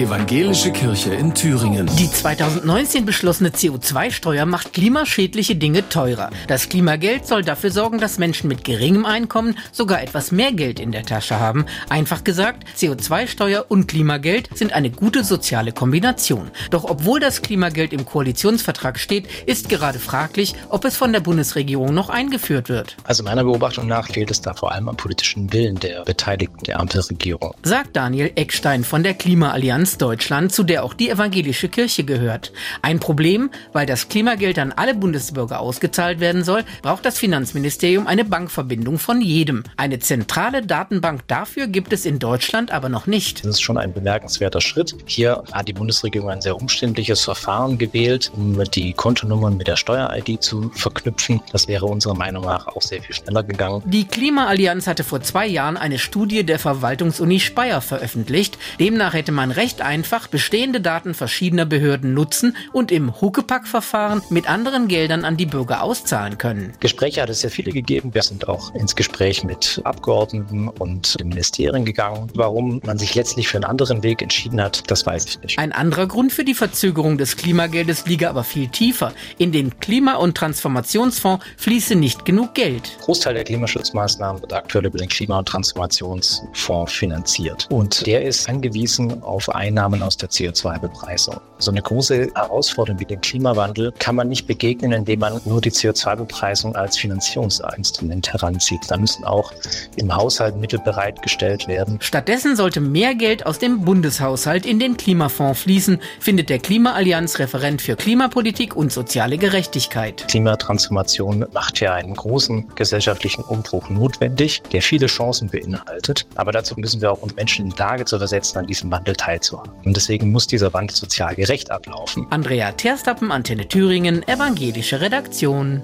Evangelische Kirche in Thüringen. Die 2019 beschlossene CO2-Steuer macht klimaschädliche Dinge teurer. Das Klimageld soll dafür sorgen, dass Menschen mit geringem Einkommen sogar etwas mehr Geld in der Tasche haben. Einfach gesagt, CO2-Steuer und Klimageld sind eine gute soziale Kombination. Doch obwohl das Klimageld im Koalitionsvertrag steht, ist gerade fraglich, ob es von der Bundesregierung noch eingeführt wird. Also meiner Beobachtung nach fehlt es da vor allem am politischen Willen der Beteiligten der Ampelregierung. Sagt Daniel Eckstein von der Klimaallianz ganz Deutschland, zu der auch die evangelische Kirche gehört. Ein Problem, weil das Klimageld an alle Bundesbürger ausgezahlt werden soll, braucht das Finanzministerium eine Bankverbindung von jedem. Eine zentrale Datenbank dafür gibt es in Deutschland aber noch nicht. Das ist schon ein bemerkenswerter Schritt. Hier hat die Bundesregierung ein sehr umständliches Verfahren gewählt, um die Kontonummern mit der Steuer-ID zu verknüpfen. Das wäre unserer Meinung nach auch sehr viel schneller gegangen. Die Klimaallianz hatte vor zwei Jahren eine Studie der Verwaltungsuni Speyer veröffentlicht. Demnach hätte man recht einfach bestehende Daten verschiedener Behörden nutzen und im Huckepack-Verfahren mit anderen Geldern an die Bürger auszahlen können. Gespräche hat es sehr viele gegeben. Wir sind auch ins Gespräch mit Abgeordneten und den Ministerien gegangen. Warum man sich letztlich für einen anderen Weg entschieden hat, das weiß ich nicht. Ein anderer Grund für die Verzögerung des Klimageldes liege aber viel tiefer. In den Klima- und Transformationsfonds fließe nicht genug Geld. Großteil der Klimaschutzmaßnahmen wird aktuell über den Klima- und Transformationsfonds finanziert. Und der ist angewiesen auf Einnahmen aus der CO2-Bepreisung. So eine große Herausforderung wie den Klimawandel kann man nicht begegnen, indem man nur die CO2-Bepreisung als Finanzierungsinstrument heranzieht. Da müssen auch im Haushalt Mittel bereitgestellt werden. Stattdessen sollte mehr Geld aus dem Bundeshaushalt in den Klimafonds fließen, findet der Klimaallianz Referent für Klimapolitik und soziale Gerechtigkeit. Klimatransformation macht ja einen großen gesellschaftlichen Umbruch notwendig, der viele Chancen beinhaltet. Aber dazu müssen wir auch uns Menschen in die Lage zu versetzen, an diesem Wandel teilzuhaben. Und deswegen muss dieser Wandel sozial gerecht ablaufen. Andrea Terstappen, Antenne Thüringen, evangelische Redaktion.